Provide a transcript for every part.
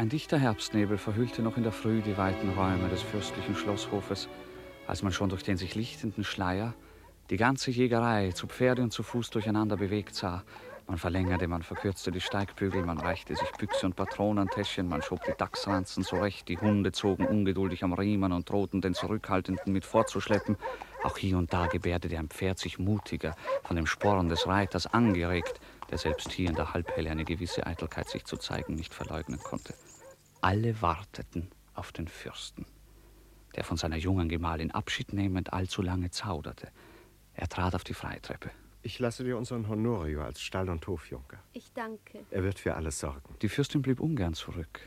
Ein dichter Herbstnebel verhüllte noch in der Früh die weiten Räume des fürstlichen Schlosshofes, als man schon durch den sich lichtenden Schleier die ganze Jägerei zu Pferde und zu Fuß durcheinander bewegt sah. Man verlängerte, man verkürzte die Steigbügel, man reichte sich Büchse und Patronentäschchen, man schob die Dachsranzen zurecht, die Hunde zogen ungeduldig am Riemen und drohten den Zurückhaltenden mit fortzuschleppen. Auch hier und da gebärdete ein Pferd sich mutiger, von dem Sporn des Reiters angeregt, der selbst hier in der Halbhelle eine gewisse Eitelkeit sich zu zeigen nicht verleugnen konnte. Alle warteten auf den Fürsten, der von seiner jungen Gemahlin Abschied nehmend allzu lange zauderte. Er trat auf die Freitreppe. Ich lasse dir unseren Honorio als Stall- und Hofjunker. Ich danke. Er wird für alles sorgen. Die Fürstin blieb ungern zurück.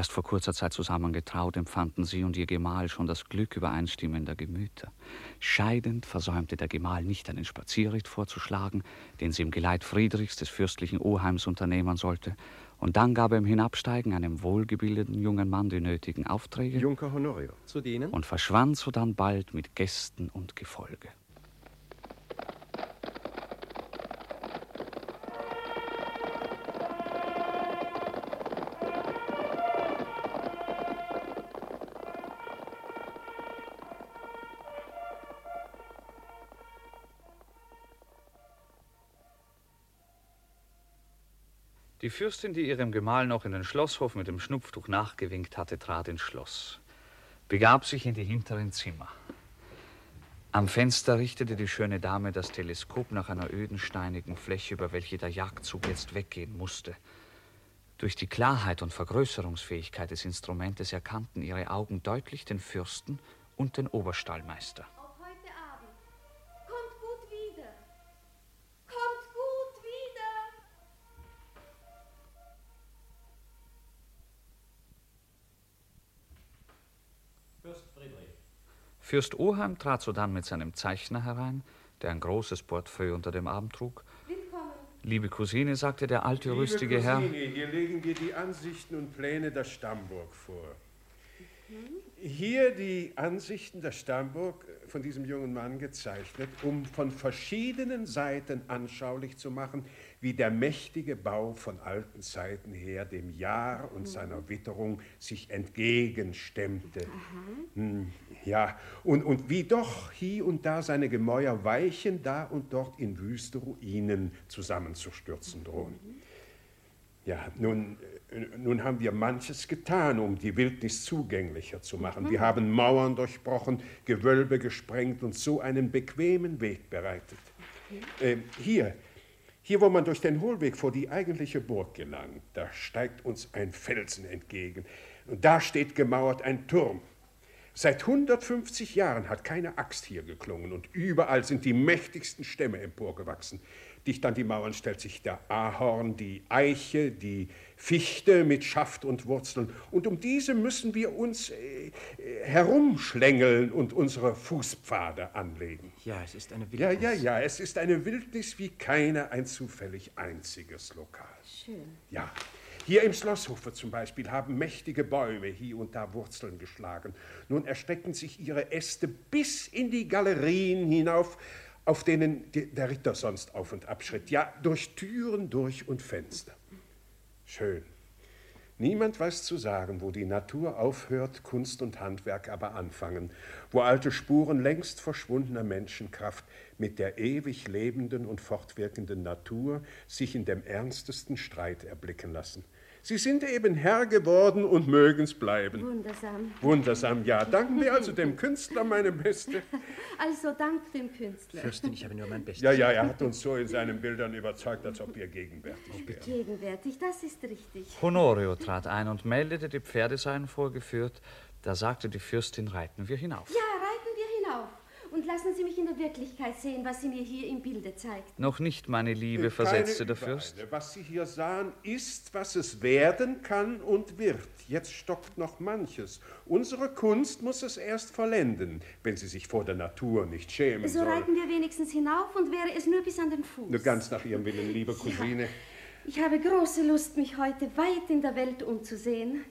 Erst vor kurzer Zeit zusammengetraut empfanden sie und ihr Gemahl schon das Glück übereinstimmender Gemüter. Scheidend versäumte der Gemahl nicht einen Spazierritt vorzuschlagen, den sie im Geleit Friedrichs des fürstlichen Oheims unternehmen sollte, und dann gab er im Hinabsteigen einem wohlgebildeten jungen Mann die nötigen Aufträge. Junker Honorio. Zu dienen? Und verschwand sodann bald mit Gästen und Gefolge. Die Fürstin, die ihrem Gemahl noch in den Schlosshof mit dem Schnupftuch nachgewinkt hatte, trat ins Schloss, begab sich in die hinteren Zimmer. Am Fenster richtete die schöne Dame das Teleskop nach einer öden, steinigen Fläche, über welche der Jagdzug jetzt weggehen musste. Durch die Klarheit und Vergrößerungsfähigkeit des Instrumentes erkannten ihre Augen deutlich den Fürsten und den Oberstallmeister. Fürst Oheim trat sodann mit seinem Zeichner herein, der ein großes Portefeuille unter dem Arm trug. Willkommen. Liebe Cousine, sagte der alte, Liebe rüstige Herr. Cousine, hier legen wir die Ansichten und Pläne der Stammburg vor. Hier die Ansichten der Stammburg von diesem jungen Mann gezeichnet, um von verschiedenen Seiten anschaulich zu machen, wie der mächtige Bau von alten Zeiten her dem Jahr und seiner Witterung sich entgegenstemmte. Hm, Ja, und, und wie doch hier und da seine Gemäuer weichen, da und dort in wüste Ruinen zusammenzustürzen drohen. Ja, nun, nun haben wir manches getan, um die Wildnis zugänglicher zu machen. Wir haben Mauern durchbrochen, Gewölbe gesprengt und so einen bequemen Weg bereitet. Äh, hier, hier, wo man durch den Hohlweg vor die eigentliche Burg gelangt, da steigt uns ein Felsen entgegen. Und da steht gemauert ein Turm. Seit 150 Jahren hat keine Axt hier geklungen und überall sind die mächtigsten Stämme emporgewachsen. Dicht an die Mauern stellt sich der Ahorn, die Eiche, die Fichte mit Schaft und Wurzeln. Und um diese müssen wir uns äh, herumschlängeln und unsere Fußpfade anlegen. Ja, es ist eine Ja, Wildnis. ja, ja, es ist eine Wildnis wie keine ein zufällig einziges Lokal. Schön. Ja, hier im Schlosshofe zum Beispiel haben mächtige Bäume hier und da Wurzeln geschlagen. Nun erstrecken sich ihre Äste bis in die Galerien hinauf, auf denen der Ritter sonst auf und ab schritt. Ja, durch Türen, durch und Fenster. Schön. Niemand weiß zu sagen, wo die Natur aufhört, Kunst und Handwerk aber anfangen, wo alte Spuren längst verschwundener Menschenkraft mit der ewig lebenden und fortwirkenden Natur sich in dem ernstesten Streit erblicken lassen. Sie sind eben Herr geworden und mögen's bleiben. Wundersam. Wundersam, ja. Danken wir also dem Künstler, meine Beste. Also dank dem Künstler. Fürstin, ich habe nur mein Bestes. Ja, ja, er hat uns so in seinen Bildern überzeugt, als ob wir gegenwärtig wären. Gegenwärtig, das ist richtig. Honorio trat ein und meldete, die Pferde seien vorgeführt. Da sagte die Fürstin, reiten wir hinauf. Ja, reiten wir hinauf. Und lassen Sie mich in der Wirklichkeit sehen, was Sie mir hier im Bilde zeigt. Noch nicht, meine Liebe, versetzte der Fürst. Was Sie hier sahen, ist, was es werden kann und wird. Jetzt stockt noch manches. Unsere Kunst muss es erst vollenden, wenn sie sich vor der Natur nicht schämen So soll. reiten wir wenigstens hinauf und wäre es nur bis an den Fuß. Nur ganz nach Ihrem Willen, liebe Cousine. Ich habe große Lust, mich heute weit in der Welt umzusehen.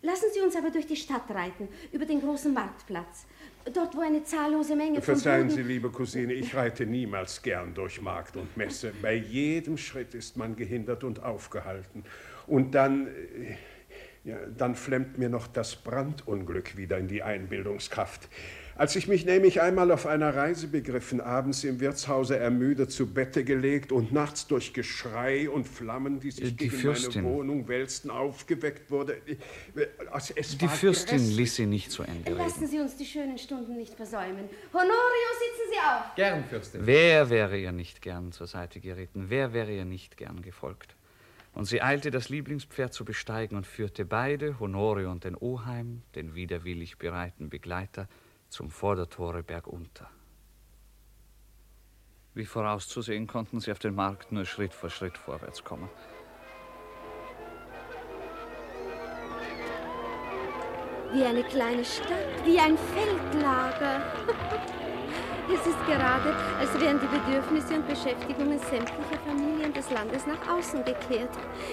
Lassen Sie uns aber durch die Stadt reiten, über den großen Marktplatz. Dort, wo eine zahllose Menge von Verzeihen Buden- Sie, liebe Cousine, ich reite niemals gern durch Markt und Messe. Bei jedem Schritt ist man gehindert und aufgehalten. Und dann, äh, Ja, dann flemmt mir noch das Brandunglück wieder in die Einbildungskraft. Als ich mich nämlich einmal auf einer Reise begriffen, abends im Wirtshause ermüdet zu Bette gelegt und nachts durch Geschrei und Flammen, die sich Die gegen Fürstin. meine Wohnung wälzten, aufgeweckt wurde. Also es Die Fürstin grässlich. ließ sie nicht zu Ende reden. Lassen Sie uns die schönen Stunden nicht versäumen. Honorio, sitzen Sie auf. Gern, Fürstin. Wer wäre ihr nicht gern zur Seite geritten? Wer wäre ihr nicht gern gefolgt? Und sie eilte, das Lieblingspferd zu besteigen und führte beide, Honorio und den Oheim, den widerwillig bereiten Begleiter, zum Vordertore bergunter. Wie vorauszusehen, konnten sie auf den Markt nur Schritt vor Schritt vorwärts kommen. Wie eine kleine Stadt, wie ein Feldlager. Es ist gerade, als wären die Bedürfnisse und Beschäftigungen sämtlicher Familien des Landes nach außen gekehrt,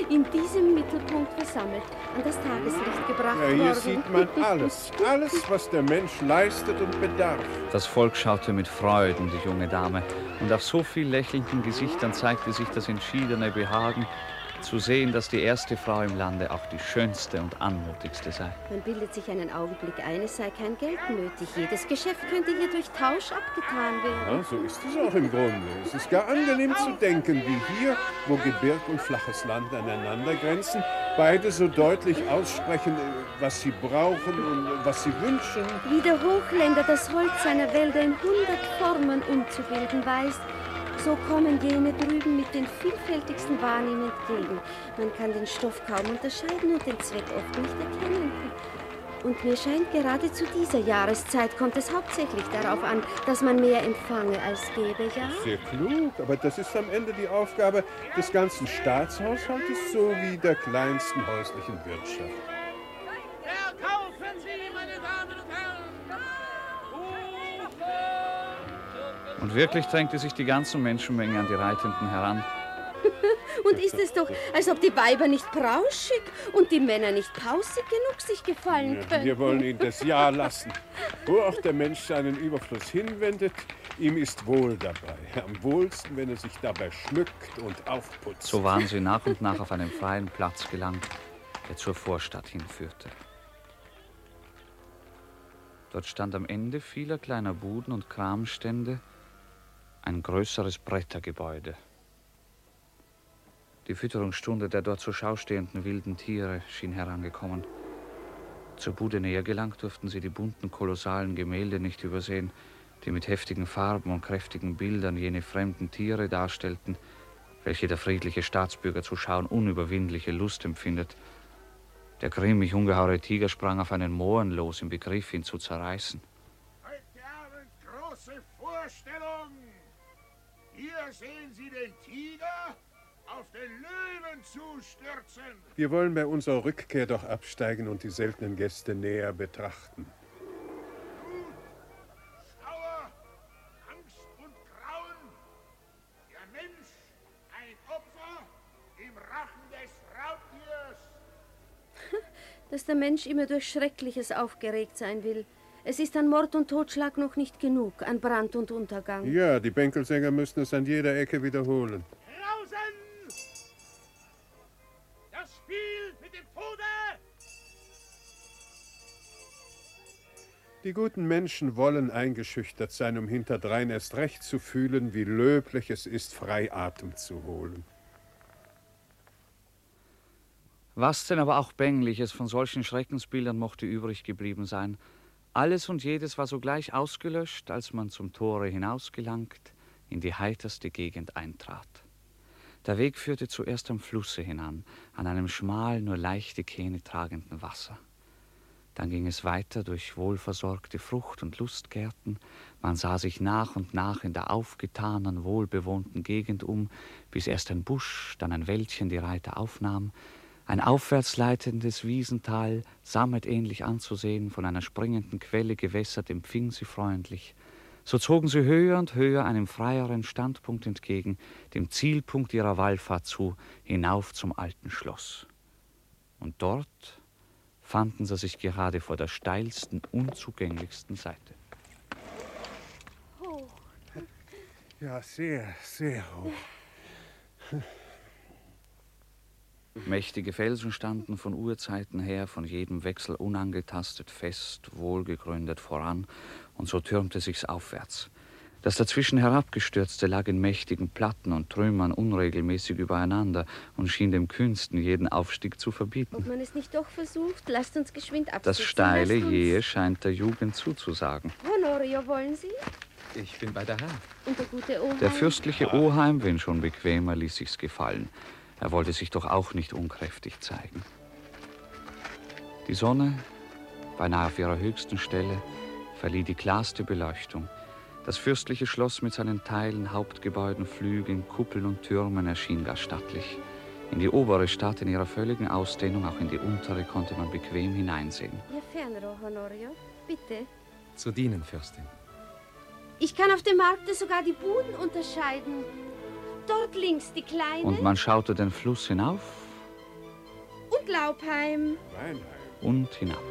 in diesem Mittelpunkt versammelt, an das Tageslicht gebracht Ja, hier worden. sieht man alles, alles, was der Mensch leistet und bedarf. Das Volk schaute mit Freuden die junge Dame, und auf so viel lächelnden Gesichtern zeigte sich das entschiedene Behagen, zu sehen, dass die erste Frau im Lande auch die schönste und anmutigste sei. Man bildet sich einen Augenblick ein, es sei kein Geld nötig. Jedes Geschäft könnte hier durch Tausch abgetan werden. Ja, so ist es auch im Grunde. Es ist gar angenehm zu denken, wie hier, wo Gebirg und flaches Land aneinander grenzen, beide so deutlich aussprechen, was sie brauchen und was sie wünschen. Wie der Hochländer das Holz seiner Wälder in hundert Formen umzubilden weiß, so kommen jene drüben mit den vielfältigsten Waren ihm entgegen. Man kann den Stoff kaum unterscheiden und den Zweck oft nicht erkennen. Und mir scheint, gerade zu dieser Jahreszeit kommt es hauptsächlich darauf an, dass man mehr empfange als gebe, ja? Sehr klug, aber das ist am Ende die Aufgabe des ganzen Staatshaushaltes sowie der kleinsten häuslichen Wirtschaft. Verkaufen Sie, Und wirklich drängte sich die ganze Menschenmenge an die Reitenden heran. Und ist es doch, als ob die Weiber nicht brauschig und die Männer nicht pausig genug sich gefallen Ja, können. wir wollen ihn das Ja lassen. Wo auch der Mensch seinen Überfluss hinwendet, ihm ist wohl dabei. Am wohlsten, wenn er sich dabei schmückt und aufputzt. So waren sie nach und nach auf einen freien Platz gelangt, der zur Vorstadt hinführte. Dort stand am Ende vieler kleiner Buden und Kramstände ein größeres Brettergebäude. Die Fütterungsstunde der dort zur Schau stehenden wilden Tiere schien herangekommen. Zur Bude näher gelangt durften sie die bunten, kolossalen Gemälde nicht übersehen, die mit heftigen Farben und kräftigen Bildern jene fremden Tiere darstellten, welche der friedliche Staatsbürger zu schauen unüberwindliche Lust empfindet. Der grimmig ungeheure Tiger sprang auf einen Mohren los, im Begriff, ihn zu zerreißen. Heute Abend große Vorstellung. Hier sehen Sie den Tiger auf den Löwen zustürzen. Wir wollen bei unserer Rückkehr doch absteigen und die seltenen Gäste näher betrachten. Schauer, Angst und Grauen. Der Mensch ein Opfer im Rachen des Raubtiers. dass der Mensch immer durch Schreckliches aufgeregt sein will. Es ist an Mord und Totschlag noch nicht genug, an Brand und Untergang. Ja, die Bänkelsänger müssen es an jeder Ecke wiederholen. Draußen! Das Spiel mit dem Tode! Die guten Menschen wollen eingeschüchtert sein, um hinterdrein erst recht zu fühlen, wie löblich es ist, frei Atem zu holen. Was denn aber auch Bängliches von solchen Schreckensbildern mochte übrig geblieben sein, alles und jedes war sogleich ausgelöscht, als man zum Tore hinausgelangt, in die heiterste Gegend eintrat. Der Weg führte zuerst am Flusse hinan, an einem schmal, nur leichte Kähne tragenden Wasser. Dann ging es weiter durch wohlversorgte Frucht- und Lustgärten. Man sah sich nach und nach in der aufgetanen, wohlbewohnten Gegend um, bis erst ein Busch, dann ein Wäldchen die Reiter aufnahm. Ein aufwärts leitendes Wiesental, sammetähnlich anzusehen, von einer springenden Quelle gewässert, empfing sie freundlich. So zogen sie höher und höher einem freieren Standpunkt entgegen, dem Zielpunkt ihrer Wallfahrt zu, hinauf zum alten Schloss. Und dort fanden sie sich gerade vor der steilsten, unzugänglichsten Seite. Hoch. Ja, sehr, sehr hoch. Mächtige Felsen standen von Urzeiten her von jedem Wechsel unangetastet, fest, wohlgegründet voran, und so türmte sich's aufwärts. Das dazwischen herabgestürzte lag in mächtigen Platten und Trümmern unregelmäßig übereinander und schien dem Kühnsten jeden Aufstieg zu verbieten. Ob man es nicht doch versucht, lasst uns geschwind absitzen. Das steile Jähe scheint der Jugend zuzusagen. Honorio, wollen Sie? Ich bin bei der Herr. Und der gute Oheim? Der fürstliche Oheim, wenn schon bequemer, ließ sich's gefallen. Er wollte sich doch auch nicht unkräftig zeigen. Die Sonne, beinahe auf ihrer höchsten Stelle, verlieh die klarste Beleuchtung. Das fürstliche Schloss mit seinen Teilen, Hauptgebäuden, Flügeln, Kuppeln und Türmen erschien gar stattlich. In die obere Stadt in ihrer völligen Ausdehnung, auch in die untere, konnte man bequem hineinsehen. Ihr Fernrohr, Honorio. Bitte. Zu dienen, Fürstin. Ich kann auf dem Markte sogar die Buden unterscheiden. Dort links die kleine Und man schaute den Fluss hinauf und Laubheim. Weinheim. und hinab.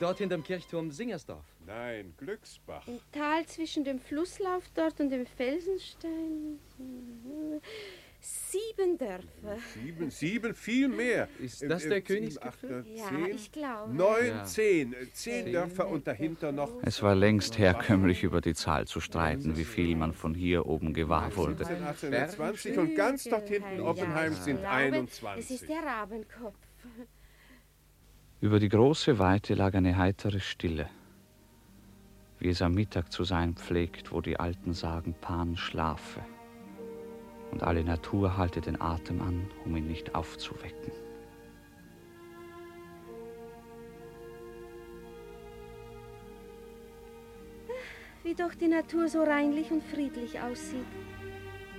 Dort hinterm Kirchturm Singersdorf. Nein, Glücksbach. Im Tal zwischen dem Flusslauf dort und dem Felsenstein. Sieben Dörfer. Sieben, sieben, viel mehr. Ist Äh, das äh, der sieben, Königsgipfel? äh, Ja, zehn, ich glaube. Neun, Ja. zehn. Äh, Zehn Dörfer und dahinter noch Es war längst herkömmlich, über die Zahl zu streiten, wie viel man von hier oben gewahr wurde. 17, 18, 20 und ganz dort hinten Oppenheim Ja, sind ich glaube, 21. Es ist der Rabenkopf. Über die große Weite lag eine heitere Stille, wie es am Mittag zu sein pflegt, wo die Alten sagen, Pan schlafe. Und alle Natur halte den Atem an, um ihn nicht aufzuwecken. Wie doch die Natur so reinlich und friedlich aussieht.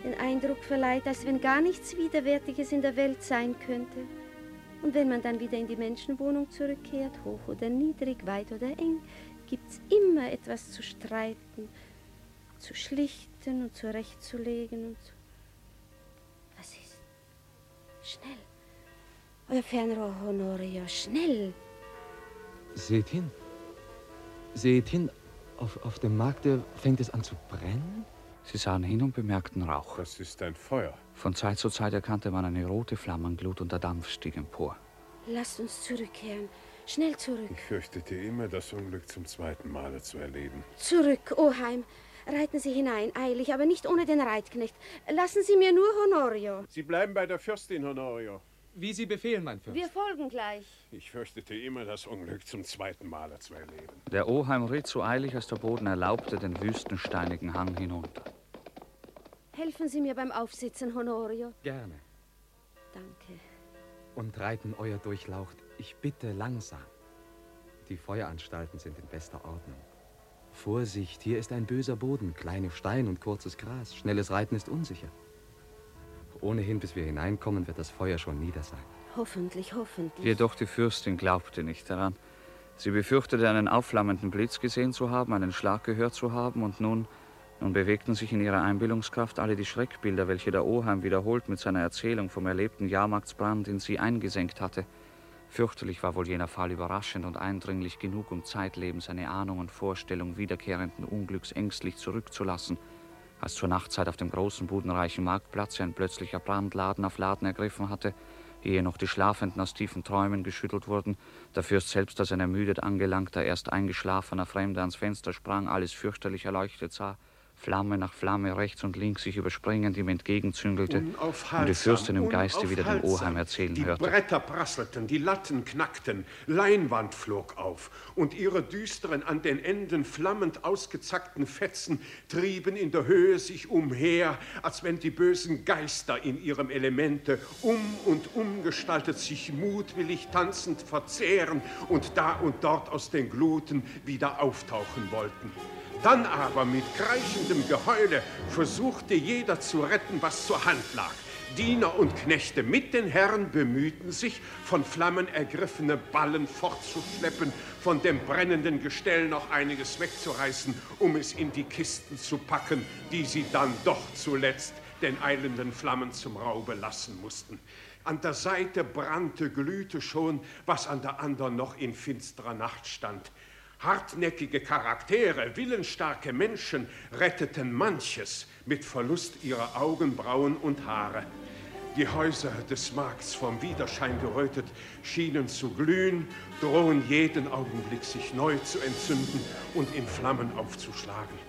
Den Eindruck verleiht, als wenn gar nichts Widerwärtiges in der Welt sein könnte. Und wenn man dann wieder in die Menschenwohnung zurückkehrt, hoch oder niedrig, weit oder eng, gibt's immer etwas zu streiten, zu schlichten und zurechtzulegen und zu... Schnell. Euer Fernrohr, Honorio, schnell. Seht hin. Seht hin. Auf, auf dem Markte fängt es an zu brennen. Sie sahen hin und bemerkten Rauch. Das ist ein Feuer. Von Zeit zu Zeit erkannte man eine rote Flammenglut und der Dampf stieg empor. Lasst uns zurückkehren. Schnell zurück. Ich fürchtete immer, das Unglück zum zweiten Male zu erleben. Zurück, Oheim. Reiten Sie hinein, eilig, aber nicht ohne den Reitknecht. Lassen Sie mir nur Honorio. Sie bleiben bei der Fürstin, Honorio. Wie Sie befehlen, mein Fürst. Wir folgen gleich. Ich fürchtete immer, das Unglück zum zweiten Male zu erleben. Der Oheim ritt so eilig, als der Boden erlaubte, den wüstensteinigen Hang hinunter. Helfen Sie mir beim Aufsitzen, Honorio. Gerne. Danke. Und reiten euer Durchlaucht, ich bitte langsam. Die Feueranstalten sind in bester Ordnung. Vorsicht, hier ist ein böser Boden, kleine Stein und kurzes Gras. Schnelles Reiten ist unsicher. Ohnehin, bis wir hineinkommen, wird das Feuer schon nieder sein. Hoffentlich, hoffentlich. Jedoch die Fürstin glaubte nicht daran. Sie befürchtete, einen aufflammenden Blitz gesehen zu haben, einen Schlag gehört zu haben, und nun, nun bewegten sich in ihrer Einbildungskraft alle die Schreckbilder, welche der Oheim wiederholt mit seiner Erzählung vom erlebten Jahrmarktsbrand in sie eingesenkt hatte. Fürchterlich war wohl jener Fall überraschend und eindringlich genug, um zeitlebens eine Ahnung und Vorstellung wiederkehrenden Unglücks ängstlich zurückzulassen. Als zur Nachtzeit auf dem großen budenreichen Marktplatz ein plötzlicher Brand Laden auf Laden ergriffen hatte, ehe noch die Schlafenden aus tiefen Träumen geschüttelt wurden, der Fürst selbst als ein ermüdet angelangter, erst eingeschlafener Fremder ans Fenster sprang, alles fürchterlich erleuchtet sah, Flamme nach Flamme rechts und links sich überspringend ihm entgegenzüngelte und die Fürstin im Geiste wieder den Oheim erzählen die hörte. Bretter prasselten, die Latten knackten, Leinwand flog auf und ihre düsteren, an den Enden flammend ausgezackten Fetzen trieben in der Höhe sich umher, als wenn die bösen Geister in ihrem Elemente um und umgestaltet sich mutwillig tanzend verzehren und da und dort aus den Gluten wieder auftauchen wollten. Dann aber mit kreischendem Geheule versuchte jeder zu retten, was zur Hand lag. Diener und Knechte mit den Herren bemühten sich, von Flammen ergriffene Ballen fortzuschleppen, von dem brennenden Gestell noch einiges wegzureißen, um es in die Kisten zu packen, die sie dann doch zuletzt den eilenden Flammen zum Raube lassen mussten. An der Seite brannte, glühte schon, was an der anderen noch in finsterer Nacht stand. Hartnäckige Charaktere, willensstarke Menschen retteten manches mit Verlust ihrer Augenbrauen und Haare. Die Häuser des Markts vom Widerschein gerötet schienen zu glühen, drohen jeden Augenblick sich neu zu entzünden und in Flammen aufzuschlagen.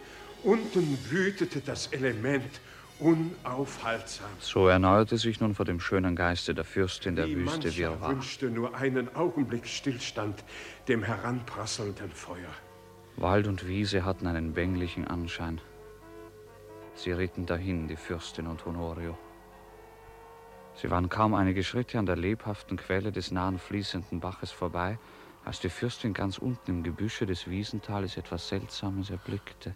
Unten wütete das Element unaufhaltsam. So erneuerte sich nun vor dem schönen Geiste der Fürstin der Wie Wüste Wirrwarr. wünschte nur einen Augenblick Stillstand dem heranprasselnden Feuer. Wald und Wiese hatten einen bänglichen Anschein. Sie ritten dahin, die Fürstin und Honorio. Sie waren kaum einige Schritte an der lebhaften Quelle des nahen fließenden Baches vorbei, als die Fürstin ganz unten im Gebüsche des Wiesentales etwas Seltsames erblickte.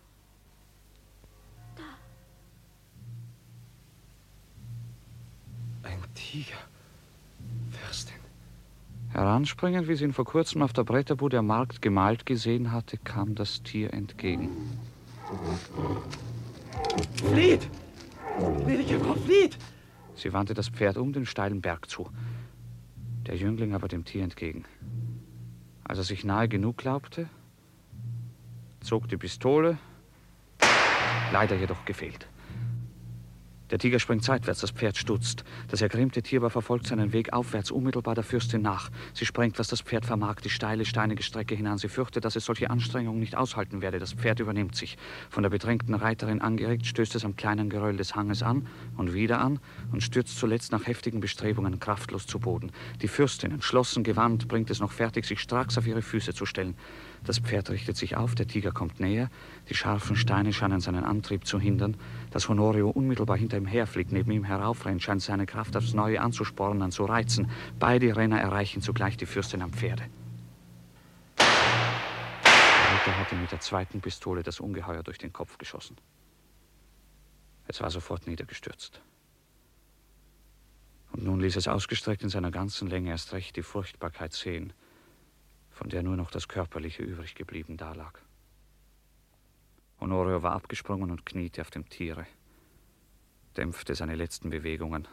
Tiger. Fürstin. Heranspringend, wie sie ihn vor kurzem auf der Bretterbude am Markt gemalt gesehen hatte, kam das Tier entgegen. Flieht! Gnädige Frau, flieht! Sie wandte das Pferd um den steilen Berg zu, der Jüngling aber dem Tier entgegen. Als er sich nahe genug glaubte, zog die Pistole, leider jedoch gefehlt. Der Tiger springt seitwärts, das Pferd stutzt. Das ergrimmte Tier aber verfolgt seinen Weg aufwärts unmittelbar der Fürstin nach. Sie sprengt, was das Pferd vermag, die steile, steinige Strecke hinan. Sie fürchtet, dass es solche Anstrengungen nicht aushalten werde. Das Pferd übernimmt sich. Von der bedrängten Reiterin angeregt, stößt es am kleinen Geröll des Hanges an und wieder an und stürzt zuletzt nach heftigen Bestrebungen kraftlos zu Boden. Die Fürstin, entschlossen gewandt, bringt es noch fertig, sich stracks auf ihre Füße zu stellen. Das Pferd richtet sich auf, der Tiger kommt näher, die scharfen Steine scheinen seinen Antrieb zu hindern. Das Honorio unmittelbar hinter ihm herfliegt, neben ihm heraufrennt, scheint seine Kraft aufs Neue anzuspornen, zu reizen. Beide Renner erreichen zugleich die Fürstin am Pferde. Der Ritter hatte mit der zweiten Pistole das Ungeheuer durch den Kopf geschossen. Es war sofort niedergestürzt. Und nun ließ es ausgestreckt in seiner ganzen Länge erst recht die Furchtbarkeit sehen, von der nur noch das Körperliche übrig geblieben dalag. Honorio war abgesprungen und kniete auf dem Tiere, dämpfte seine letzten Bewegungen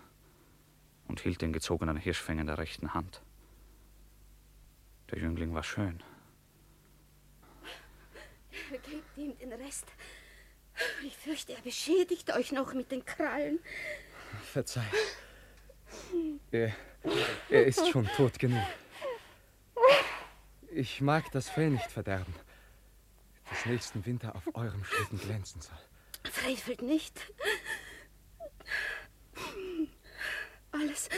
und hielt den gezogenen Hirschfänger in der rechten Hand. Der Jüngling war schön. Gebt ihm den Rest. Ich fürchte, er beschädigt euch noch mit den Krallen. Verzeih. Er, er ist schon tot genug. Ich mag das Fell nicht verderben, das nächsten Winter auf eurem Schlitten glänzen soll. Frevelt nicht. Alles,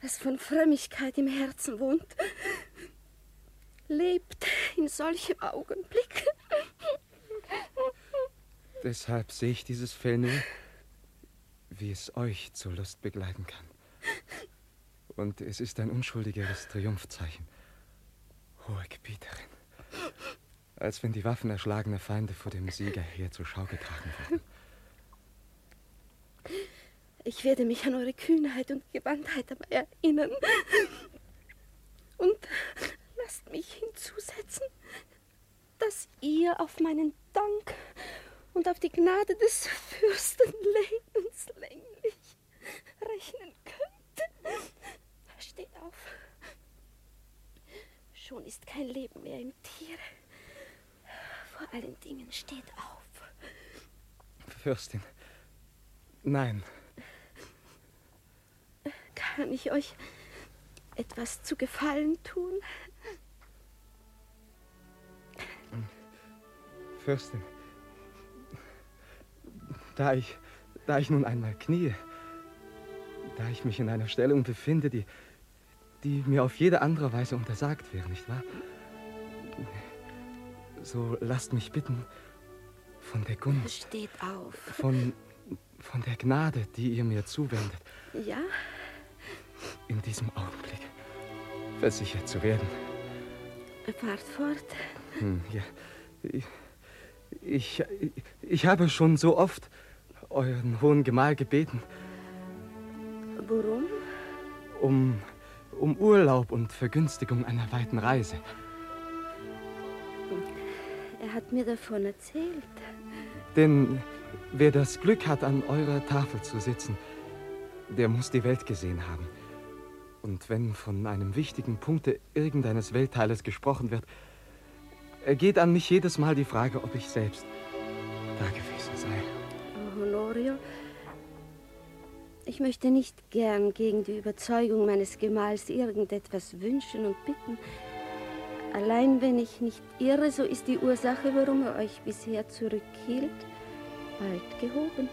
was von Frömmigkeit im Herzen wohnt, lebt in solchem Augenblick. Deshalb sehe ich dieses Fell nur, wie es euch zur Lust begleiten kann. Und es ist ein unschuldigeres Triumphzeichen. Hohe Gebieterin. Als wenn die Waffen erschlagener Feinde vor dem Sieger her zur Schau getragen wurden. Ich werde mich an eure Kühnheit und Gewandtheit dabei erinnern. Und lasst mich hinzusetzen, dass ihr auf meinen Dank und auf die Gnade des Fürsten lebenslänglich rechnen könnt. Steht auf. Schon ist kein Leben mehr im Tiere. Vor allen Dingen steht auf. Fürstin. Nein, Kann ich euch etwas zu Gefallen tun? Fürstin. Da ich, da ich nun einmal kniee, da ich mich in einer Stellung befinde, die, die mir auf jede andere Weise untersagt wäre, nicht wahr? So lasst mich bitten, von der Gunst, Steht auf. von, von der Gnade, die ihr mir zuwendet, Ja, in diesem Augenblick versichert zu werden. fahrt fort. Hm, ja. Ich, ich, ich habe schon so oft euren hohen Gemahl gebeten, Worum? um, um Urlaub und Vergünstigung einer weiten Reise. Er hat mir davon erzählt. Denn wer das Glück hat, an eurer Tafel zu sitzen, der muss die Welt gesehen haben. Und wenn von einem wichtigen Punkte irgendeines Weltteiles gesprochen wird, ergeht an mich jedes Mal die Frage, ob ich selbst da gewesen sei. Honorio, Ich möchte nicht gern gegen die Überzeugung meines Gemahls irgendetwas wünschen und bitten. Allein wenn ich nicht irre, so ist die Ursache, warum er euch bisher zurückhielt, bald gehoben.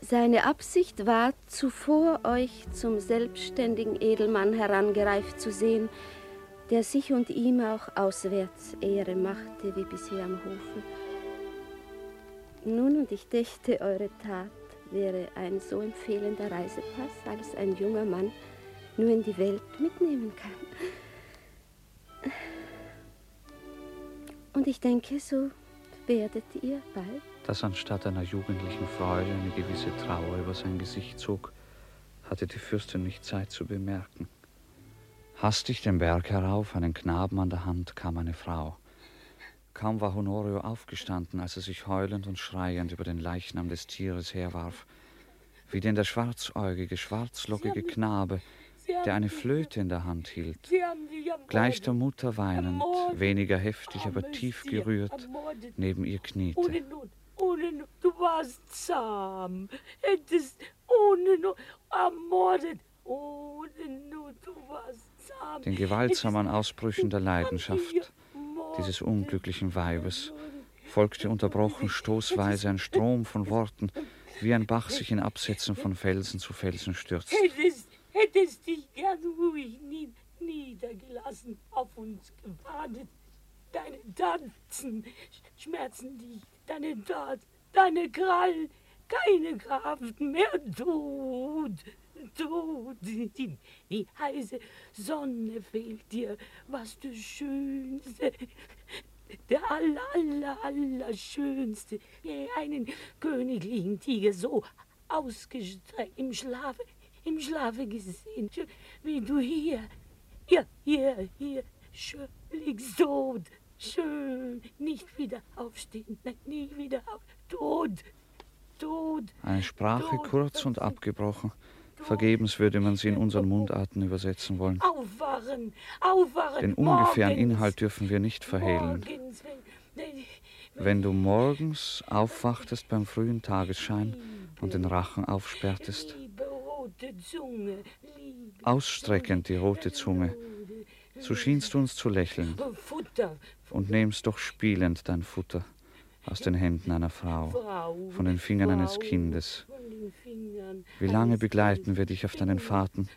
Seine Absicht war, zuvor euch zum selbstständigen Edelmann herangereift zu sehen, der sich und ihm auch auswärts Ehre machte, wie bisher am Hofe. Nun, und ich dächte, eure Tat wäre ein so empfehlender Reisepass, als ein junger Mann nur in die Welt mitnehmen kann. Und ich denke, so werdet ihr bald. Dass anstatt einer jugendlichen Freude eine gewisse Trauer über sein Gesicht zog, hatte die Fürstin nicht Zeit zu bemerken. Hastig den Berg herauf, einen Knaben an der Hand, kam eine Frau. Kaum war Honorio aufgestanden, als er sich heulend und schreiend über den Leichnam des Tieres herwarf, wie denn der schwarzäugige, schwarzlockige Knabe, der eine Flöte in der Hand hielt, gleich der Mutter weinend, weniger heftig, aber tief gerührt, neben ihr kniete. Ohne du warst zahm, hättest ohne Not ermordet, ohne Not, du warst zahm. Den gewaltsamen Ausbrüchen der Leidenschaft dieses unglücklichen Weibes folgte unterbrochen stoßweise ein Strom von Worten, wie ein Bach sich in Absätzen von Felsen zu Felsen stürzt. Hättest, hättest dich gern ruhig nie, niedergelassen, auf uns gewartet. Deine Tanzen schmerzen dich, deine Tat, deine Krallen, keine Kraft mehr, Tod, Tod. Die, die heiße Sonne fehlt dir, was du Schönste, der aller, aller, aller Schönste, je einen königlichen Tiger so ausgestreckt im Schlafe, im Schlafe gesehen, wie du hier, hier, hier, hier, schön liegst tot, schön, nicht wieder aufstehen, nein, nie wieder auf, tot, tot. Eine Sprache kurz und abgebrochen. Vergebens würde man sie in unseren Mundarten übersetzen wollen. Aufwachen, aufwachen. Den ungefähren morgens, Inhalt dürfen wir nicht verhehlen. morgens, wenn, Wenn du morgens aufwachtest beim frühen Tagesschein und den Rachen aufsperrtest, Liebe Zunge, Liebe ausstreckend die rote Zunge, so schienst du uns zu lächeln Futter, und nehmst doch spielend dein Futter aus den Händen einer Frau, von den Fingern eines Kindes. Wie lange begleiten wir dich auf deinen Fahrten?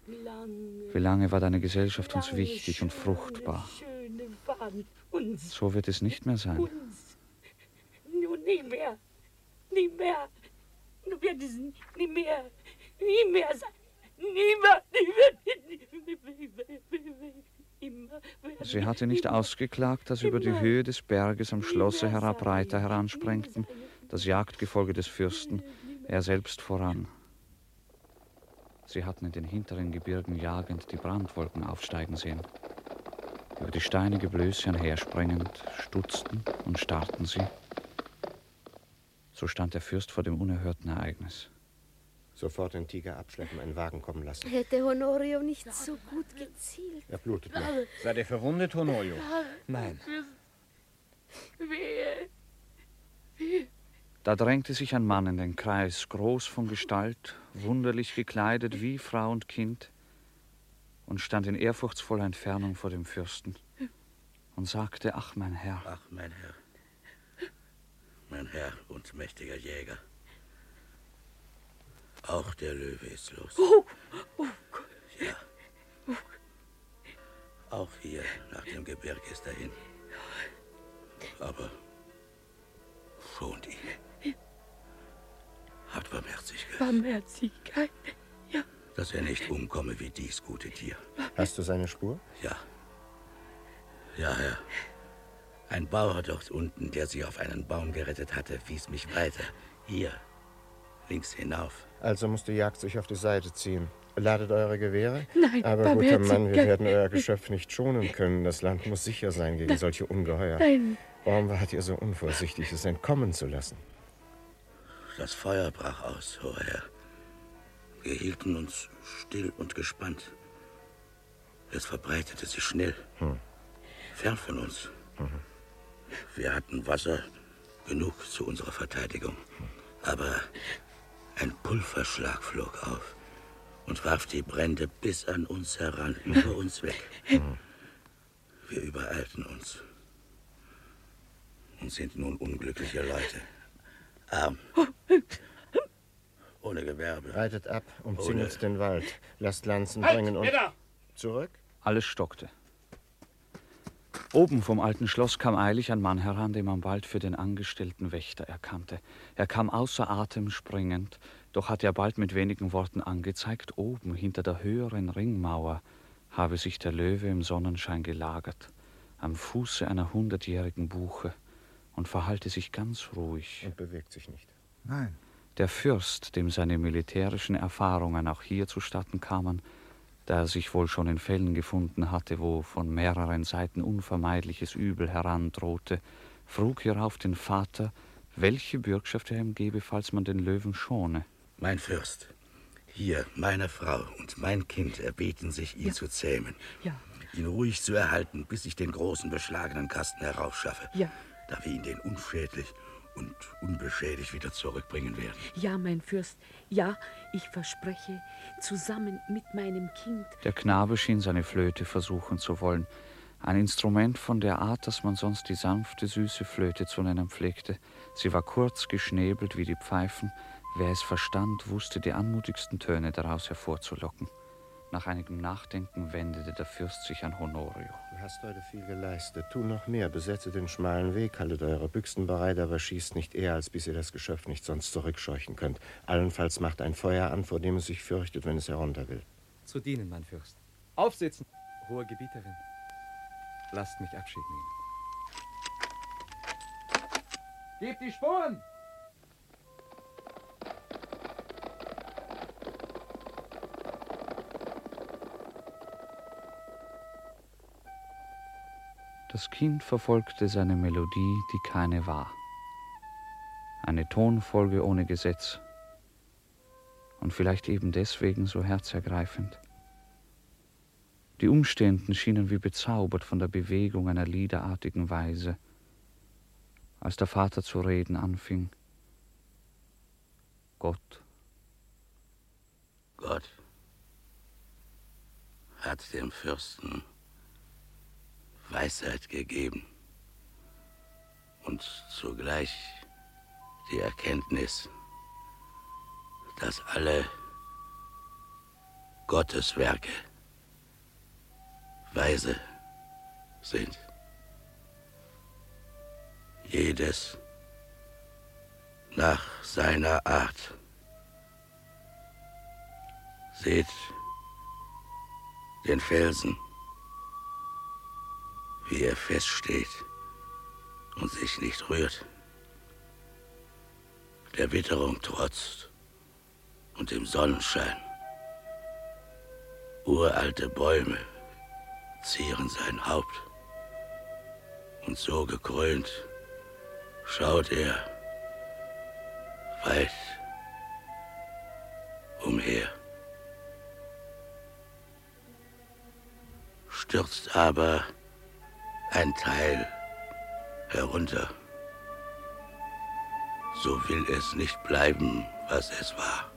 Wie lange war deine Gesellschaft uns wichtig und fruchtbar? So wird es nicht mehr sein. nie mehr, nie mehr, du wird es nie mehr, nie mehr sein, nie mehr, nie mehr, nie mehr, werden Sie hatte nicht ausgeklagt, dass über die Höhe des Berges am Schlosse herab Reiter heransprengten, das Jagdgefolge des Fürsten, er selbst voran. Sie hatten in den hinteren Gebirgen jagend die Brandwolken aufsteigen sehen. Über die steinige Blöße einherspringend stutzten und starrten sie. So stand der Fürst vor dem unerhörten Ereignis. Sofort den Tiger abschleppen, einen Wagen kommen lassen. Hätte Honorio nicht so gut gezielt. Er blutet noch. Seid ihr verwundet, Honorio? Nein. Wehe, Da drängte sich ein Mann in den Kreis, groß von Gestalt, wunderlich gekleidet wie Frau und Kind, und stand in ehrfurchtsvoller Entfernung vor dem Fürsten und sagte, ach mein Herr, Ach, mein Herr. Mein Herr und mächtiger Jäger. Auch der Löwe ist los. oh, oh Gott, Ja. Auch hier nach dem Gebirg ist er hin. Aber schont ihn. Habt Barmherzigkeit, Barmherzigkeit, dass er nicht umkomme wie dies gute Tier. Hast du seine Spur? Ja. Ja, Herr. Ein Bauer dort unten, der sie auf einen Baum gerettet hatte, wies mich weiter. Hier, links hinauf. Also muss die Jagd sich auf die Seite ziehen. Ladet eure Gewehre? Nein, Aber guter Mann, wir werden euer Geschöpf nicht schonen können. Das Land muss sicher sein gegen solche Ungeheuer. nein, Warum wart ihr so unvorsichtig, es entkommen zu lassen? Das Feuer brach aus, hoher Herr. Wir hielten uns still und gespannt. Es verbreitete sich schnell. Fern von uns. Wir hatten Wasser genug zu unserer Verteidigung. Aber Ein Pulverschlag flog auf und warf die Brände bis an uns heran, über uns weg. Wir übereilten uns und sind nun unglückliche Leute. Arm. Ohne Gewerbe. Reitet ab, uns den Wald. Lasst Lanzen Halt, bringen und... Männer! Zurück? Alles stockte. Oben vom alten Schloss kam eilig ein Mann heran, den man bald für den angestellten Wächter erkannte. Er kam außer Atem springend, doch hatte er bald mit wenigen Worten angezeigt, oben hinter der höheren Ringmauer habe sich der Löwe im Sonnenschein gelagert, am Fuße einer hundertjährigen Buche, und verhalte sich ganz ruhig. Und bewegt sich nicht. Nein. Der Fürst, dem seine militärischen Erfahrungen auch hier zustatten kamen, da er sich wohl schon in Fällen gefunden hatte, wo von mehreren Seiten unvermeidliches Übel herandrohte, frug hierauf den Vater, welche Bürgschaft er ihm gebe, falls man den Löwen schone. Mein Fürst, hier meine Frau und mein Kind erbeten sich, ihn zu zähmen. Ja. Ihn ruhig zu erhalten, bis ich den großen beschlagenen Kasten heraufschaffe. Ja. Da wir ihn den unschädlich und unbeschädigt wieder zurückbringen werden. Ja, mein Fürst, ja, ich verspreche, zusammen mit meinem Kind. Der Knabe schien seine Flöte versuchen zu wollen, ein Instrument von der Art, das man sonst die sanfte, süße Flöte zu nennen pflegte. Sie war kurz geschnäbelt wie die Pfeifen. Wer es verstand, wusste die anmutigsten Töne daraus hervorzulocken. Nach einigem Nachdenken wendete der Fürst sich an Honorio. Du hast heute viel geleistet. Tu noch mehr. Besetze den schmalen Weg, haltet eure Büchsen bereit, aber schießt nicht eher, als bis ihr das Geschöpf nicht sonst zurückscheuchen könnt. Allenfalls macht ein Feuer an, vor dem es sich fürchtet, wenn es herunter will. Zu dienen, mein Fürst. Aufsitzen! Hohe Gebieterin, lasst mich Abschied nehmen. Gebt die Sporen! Das Kind verfolgte seine Melodie, die keine war. Eine Tonfolge ohne Gesetz. Und vielleicht eben deswegen so herzergreifend. Die Umstehenden schienen wie bezaubert von der Bewegung einer liederartigen Weise. Als der Vater zu reden anfing. Gott, Gott hat dem Fürsten Weisheit gegeben und zugleich die Erkenntnis, dass alle Gotteswerke weise sind. Jedes nach seiner Art. Seht den Felsen, wie er feststeht und sich nicht rührt, der Witterung trotzt und dem Sonnenschein. Uralte Bäume zieren sein Haupt und so gekrönt schaut er weit umher. Stürzt aber ein Teil herunter, so will es nicht bleiben, was es war.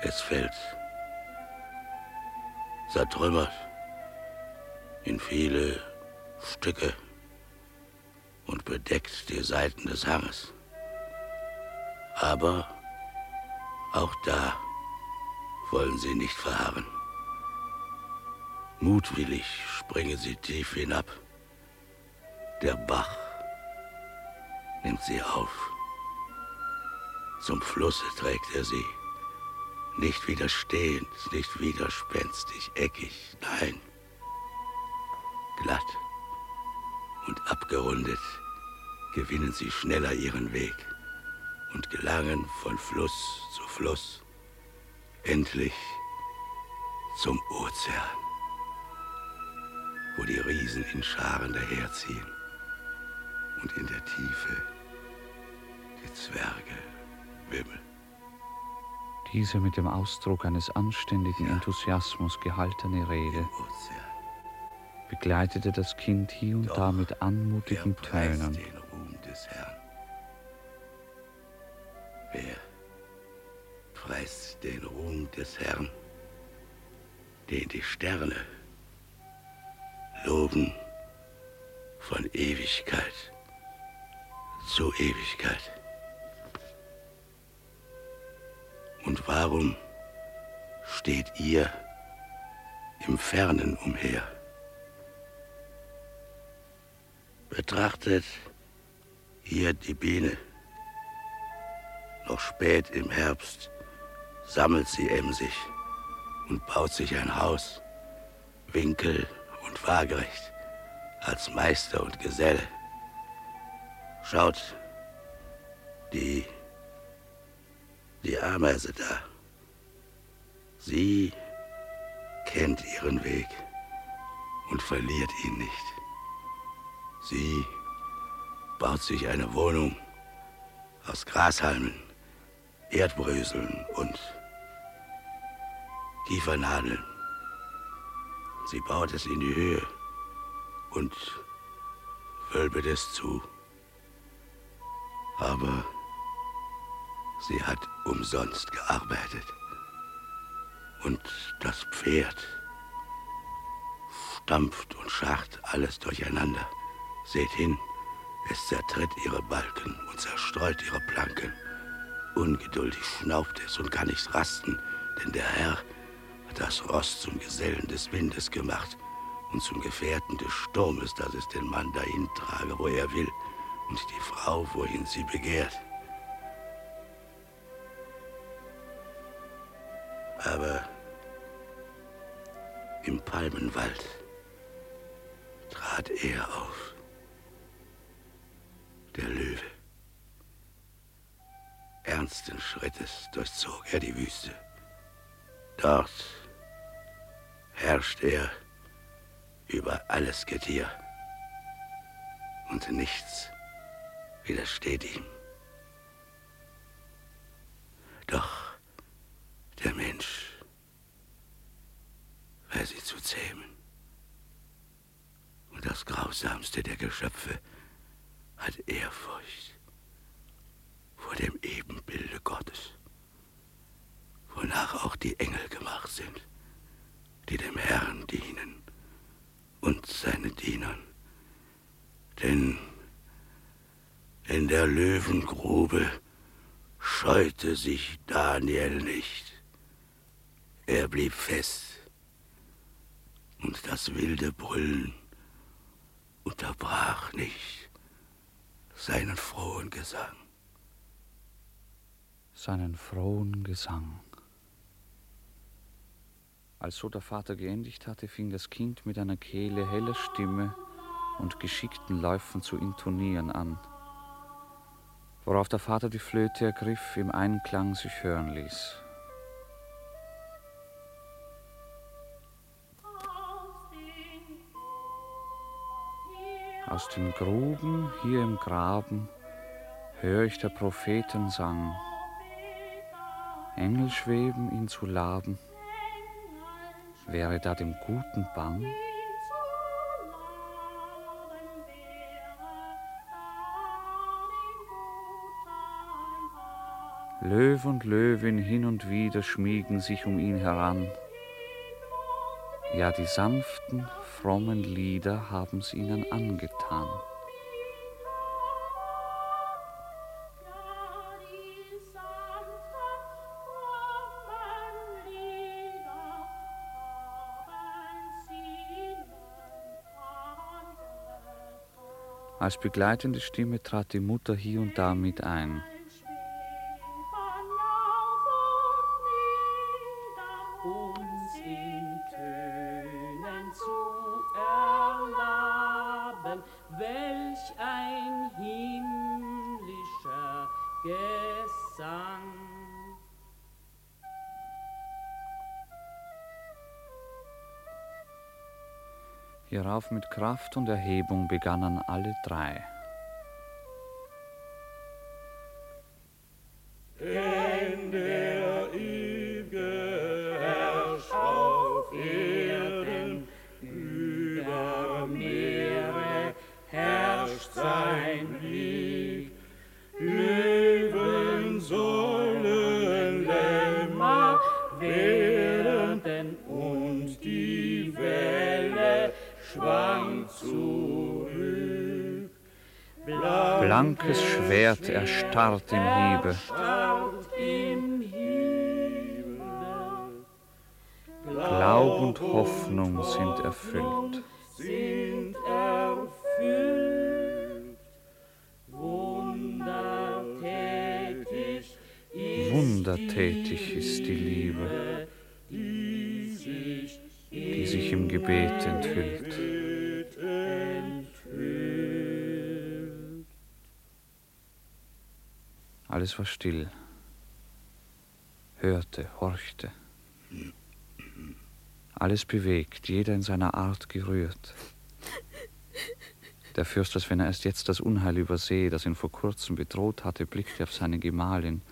Es fällt, zertrümmert in viele Stücke und bedeckt die Seiten des Hanges. Aber auch da wollen sie nicht verharren. Mutwillig springen sie tief hinab. Der Bach nimmt sie auf. Zum Flusse trägt er sie. Nicht widerstehend, nicht widerspenstig, eckig, nein. Glatt und abgerundet gewinnen sie schneller ihren Weg und gelangen von Fluss zu Fluss, endlich zum Ozean, wo die Riesen in Scharen daherziehen und in der Tiefe die Zwerge wimmeln. diese mit dem Ausdruck eines anständigen Enthusiasmus gehaltene Rede begleitete das Kind hier und da mit anmutigen Tönen. den Ruhm des Herrn. Wer preist den Ruhm des Herrn, den die Sterne loben von Ewigkeit zu Ewigkeit? Und warum steht ihr im Fernen umher? Betrachtet hier die Biene. Noch spät im Herbst sammelt sie emsig und baut sich ein Haus, winkel und waagerecht, als Meister und Geselle. Schaut, die, die Ameise da. Sie kennt ihren Weg und verliert ihn nicht. Sie baut sich eine Wohnung aus Grashalmen, Erdbröseln und Kiefernadeln. Sie baut es in die Höhe und wölbet es zu. Aber sie hat umsonst gearbeitet. Und das Pferd stampft und scharrt alles durcheinander. Seht hin, es zertritt ihre Balken und zerstreut ihre Planken. Ungeduldig schnauft es und kann nicht rasten, denn der Herr das Ross zum Gesellen des Windes gemacht und zum Gefährten des Sturmes, dass es den Mann dahin trage, wo er will, und die Frau, wohin sie begehrt. Aber im Palmenwald trat er auf der Löwe. Ernsten Schrittes durchzog er die Wüste. Dort herrscht er über alles Getier und nichts widersteht ihm. Doch der Mensch weiß sie zu zähmen. Und das Grausamste der Geschöpfe hat Ehrfurcht vor dem Ebenbilde Gottes, wonach auch die Engel gemacht sind, die dem Herrn dienen und seinen Dienern. Denn in der Löwengrube scheute sich Daniel nicht. Er blieb fest und das wilde Brüllen unterbrach nicht seinen frohen Gesang. Seinen frohen Gesang. Als so der Vater geendigt hatte, fing das Kind mit einer Kehle heller Stimme und geschickten Läufen zu intonieren an, worauf der Vater die Flöte ergriff, im Einklang sich hören ließ. Aus den Gruben hier im Graben hör ich der Propheten Sang. Engel schweben ihn zu laben. Wäre da dem Guten bang? Löw und Löwin hin und wieder schmiegen sich um ihn heran. Ja, die sanften, frommen Lieder haben's ihnen angetan. Als begleitende Stimme trat die Mutter hier und da mit ein. Hierauf mit Kraft und Erhebung begannen alle drei. Blankes Schwert erstarrt im Hiebe. Glaub und Hoffnung sind erfüllt. Alles war still. Hörte, horchte. Alles bewegt, jeder in seiner Art gerührt. Der Fürst, als wenn er erst jetzt das Unheil übersehe, das ihn vor kurzem bedroht hatte, blickte auf seine Gemahlin.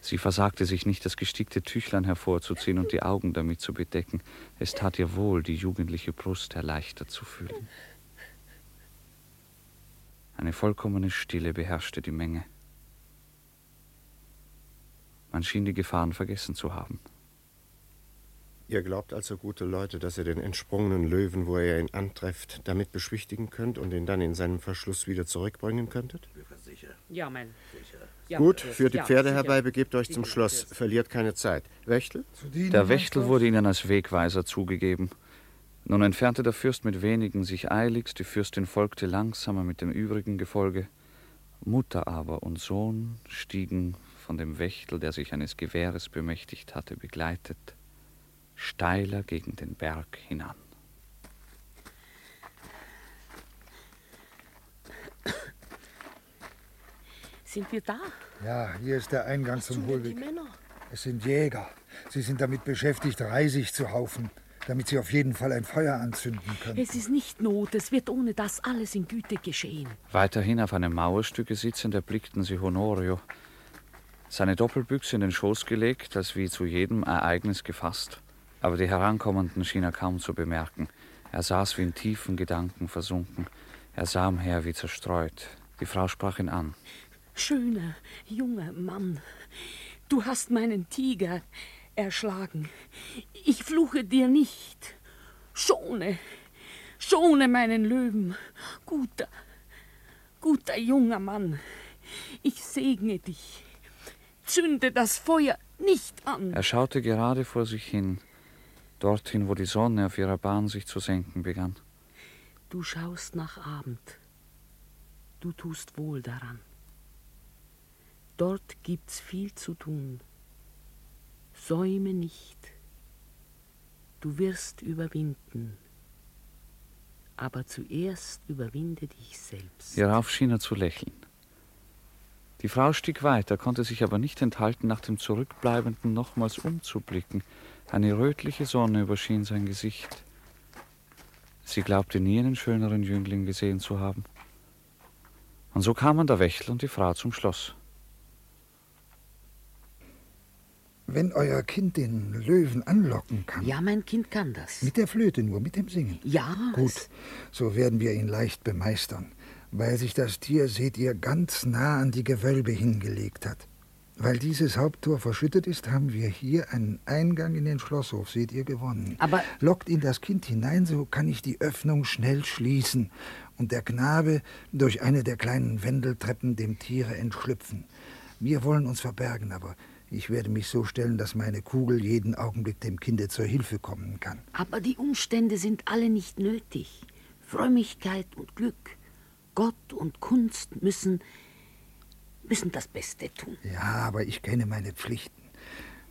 Sie versagte sich nicht, das gestickte Tüchlein hervorzuziehen und die Augen damit zu bedecken. Es tat ihr wohl, die jugendliche Brust erleichtert zu fühlen. Eine vollkommene Stille beherrschte die Menge. Man schien die Gefahren vergessen zu haben. Ihr glaubt also, gute Leute, dass ihr den entsprungenen Löwen, wo ihr ihn antrefft, damit beschwichtigen könnt und ihn dann in seinem Verschluss wieder zurückbringen könntet? Ja, mein. Gut, führt die Pferde herbei, begebt euch zum Schloss. Verliert keine Zeit. Wächtel? Der Wächtel wurde ihnen als Wegweiser zugegeben. Nun entfernte der Fürst mit wenigen sich eiligst, die Fürstin folgte langsamer mit dem übrigen Gefolge. Mutter aber und Sohn stiegen von dem Wächtel, der sich eines Gewehres bemächtigt hatte, begleitet, steiler gegen den Berg hinan. Sind wir da? Ja, hier ist der Eingang zum Hohlweg. Es sind Jäger. Sie sind damit beschäftigt, Reisig zu haufen, damit sie auf jeden Fall ein Feuer anzünden können. Es ist nicht Not, es wird ohne das alles in Güte geschehen. Weiterhin auf einem Mauerstücke sitzend erblickten sie Honorio. Seine Doppelbüchse in den Schoß gelegt, als wie zu jedem Ereignis gefasst. Aber die Herankommenden schien er kaum zu bemerken. Er saß wie in tiefen Gedanken versunken. Er sah umher wie zerstreut. Die Frau sprach ihn an. Schöner, junger Mann, du hast meinen Tiger erschlagen. Ich fluche dir nicht. Schone, schone meinen Löwen. Guter, guter junger Mann, ich segne dich. Zünde das Feuer nicht an. Er schaute gerade vor sich hin, dorthin, wo die Sonne auf ihrer Bahn sich zu senken begann. Du schaust nach Abend. Du tust wohl daran. Dort gibt's viel zu tun. Säume nicht. Du wirst überwinden. Aber zuerst überwinde dich selbst. Hierauf schien er zu lächeln. Die Frau stieg weiter, konnte sich aber nicht enthalten, nach dem Zurückbleibenden nochmals umzublicken. Eine rötliche Sonne überschien sein Gesicht. Sie glaubte nie einen schöneren Jüngling gesehen zu haben. Und so kamen der Wächtel und die Frau zum Schloss. Wenn euer Kind den Löwen anlocken kann. Ja, mein Kind kann das. Mit der Flöte nur, mit dem Singen. Ja. Gut, so werden wir ihn leicht bemeistern, weil sich das Tier, seht ihr, ganz nah an die Gewölbe hingelegt hat. Weil dieses Haupttor verschüttet ist, haben wir hier einen Eingang in den Schlosshof, seht ihr, gewonnen. Aber Lockt ihn das Kind hinein, so kann ich die Öffnung schnell schließen und der Knabe durch eine der kleinen Wendeltreppen dem Tiere entschlüpfen. Wir wollen uns verbergen, aber ich werde mich so stellen, dass meine Kugel jeden Augenblick dem Kinde zur Hilfe kommen kann. Aber die Umstände sind alle nicht nötig. Frömmigkeit und Glück, Gott und Kunst müssen, müssen das Beste tun. Ja, aber ich kenne meine Pflichten.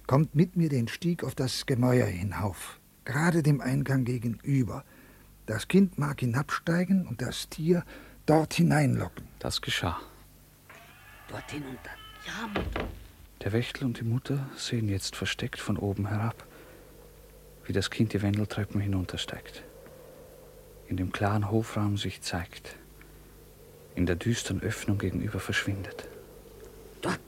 Kommt mit mir den Stieg auf das Gemäuer hinauf, gerade dem Eingang gegenüber. Das Kind mag hinabsteigen und das Tier dort hineinlocken. Das geschah. Dort hinunter. Ja, Mutter. Der Wächtel und die Mutter sehen jetzt versteckt von oben herab, wie das Kind die Wendeltreppen hinuntersteigt, in dem klaren Hofraum sich zeigt, in der düsteren Öffnung gegenüber verschwindet. Dort.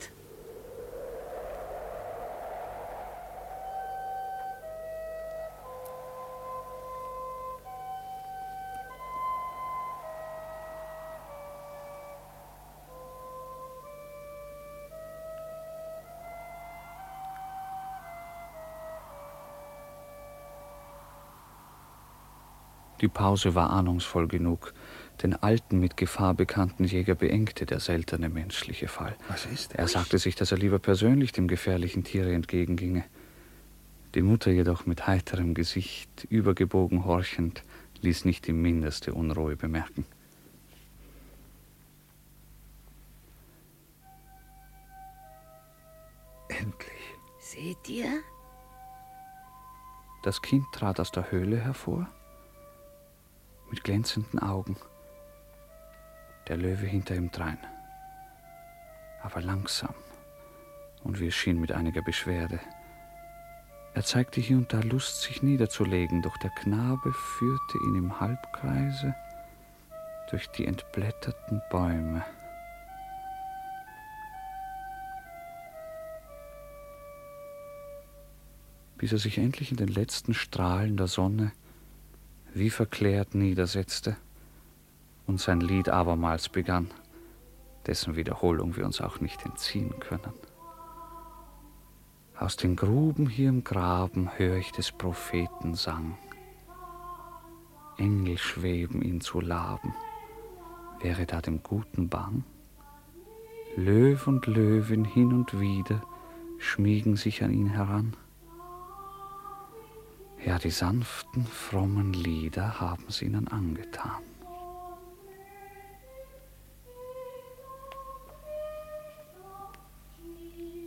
Die Pause war ahnungsvoll genug, den alten, mit Gefahr bekannten Jäger beengte der seltene menschliche Fall. Was ist Er sagte sich, dass er lieber persönlich dem gefährlichen Tiere entgegenginge. Die Mutter jedoch mit heiterem Gesicht, übergebogen horchend, ließ nicht die mindeste Unruhe bemerken. Endlich. Seht ihr? Das Kind trat aus der Höhle hervor, mit glänzenden Augen. Der Löwe hinter ihm drein. Aber langsam und wie es schien mit einiger Beschwerde. Er zeigte hier und da Lust, sich niederzulegen, doch der Knabe führte ihn im Halbkreise durch die entblätterten Bäume. bis er sich endlich in den letzten Strahlen der Sonne wie verklärt niedersetzte und sein Lied abermals begann, dessen Wiederholung wir uns auch nicht entziehen können. Aus den Gruben hier im Graben hör ich des Propheten Sang. Engel schweben ihn zu laben, wäre da dem Guten bang? Löw und Löwin hin und wieder schmiegen sich an ihn heran. Ja, die sanften, frommen Lieder haben sie ihnen angetan.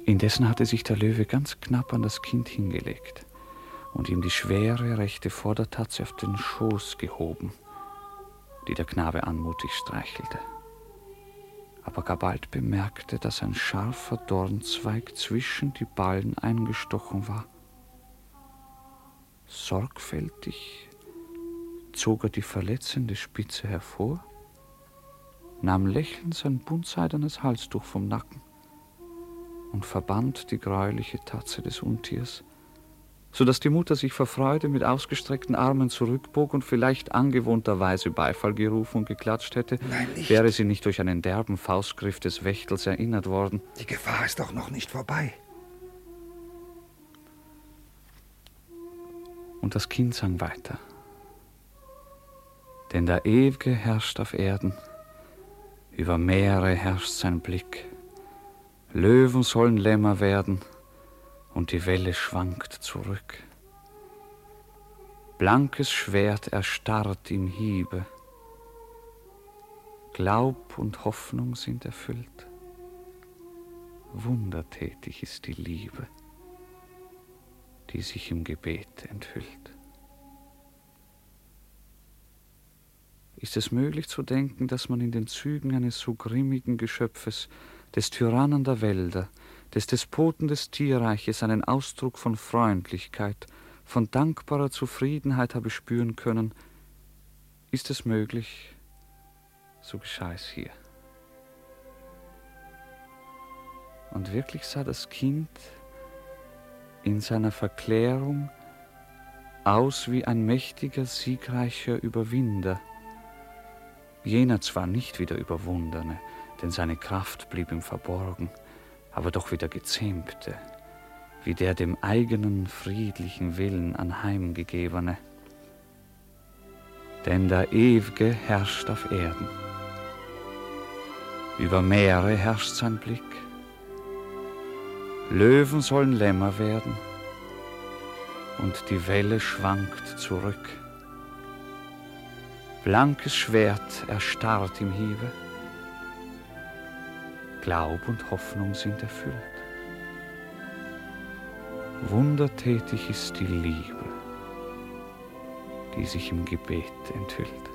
Indessen hatte sich der Löwe ganz knapp an das Kind hingelegt und ihm die schwere rechte Vordertatze auf den Schoß gehoben, die der Knabe anmutig streichelte. Aber gar bald bemerkte, dass ein scharfer Dornzweig zwischen die Ballen eingestochen war. Sorgfältig zog er die verletzende Spitze hervor, nahm lächelnd sein buntseidenes Halstuch vom Nacken und verband die greuliche Tatze des Untiers, so dass die Mutter sich vor Freude mit ausgestreckten Armen zurückbog und vielleicht angewohnterweise Beifall gerufen und geklatscht hätte, Nein, wäre sie nicht durch einen derben Faustgriff des Wächters erinnert worden. Die Gefahr ist doch noch nicht vorbei. Und das Kind sang weiter. Denn der Ew'ge herrscht auf Erden, über Meere herrscht sein Blick. Löwen sollen Lämmer werden, und die Welle schwankt zurück. Blankes Schwert erstarrt im Hiebe. Glaub und Hoffnung sind erfüllt. Wundertätig ist die Liebe die sich im Gebet enthüllt. Ist es möglich zu denken, dass man in den Zügen eines so grimmigen Geschöpfes, des Tyrannen der Wälder, des Despoten des Tierreiches einen Ausdruck von Freundlichkeit, von dankbarer Zufriedenheit habe spüren können? Ist es möglich, so geschah es hier. Und wirklich sah das Kind in seiner Verklärung aus wie ein mächtiger, siegreicher Überwinder. Jener zwar nicht wie der Überwundene, denn seine Kraft blieb ihm verborgen, aber doch wie der Gezähmte, wie der dem eigenen friedlichen Willen anheimgegebene. Denn der Ew'ge herrscht auf Erden. Über Meere herrscht sein Blick, Löwen sollen Lämmer werden und die Welle schwankt zurück. Blankes Schwert erstarrt im Hiebe. Glaub und Hoffnung sind erfüllt. Wundertätig ist die Liebe, die sich im Gebet enthüllt.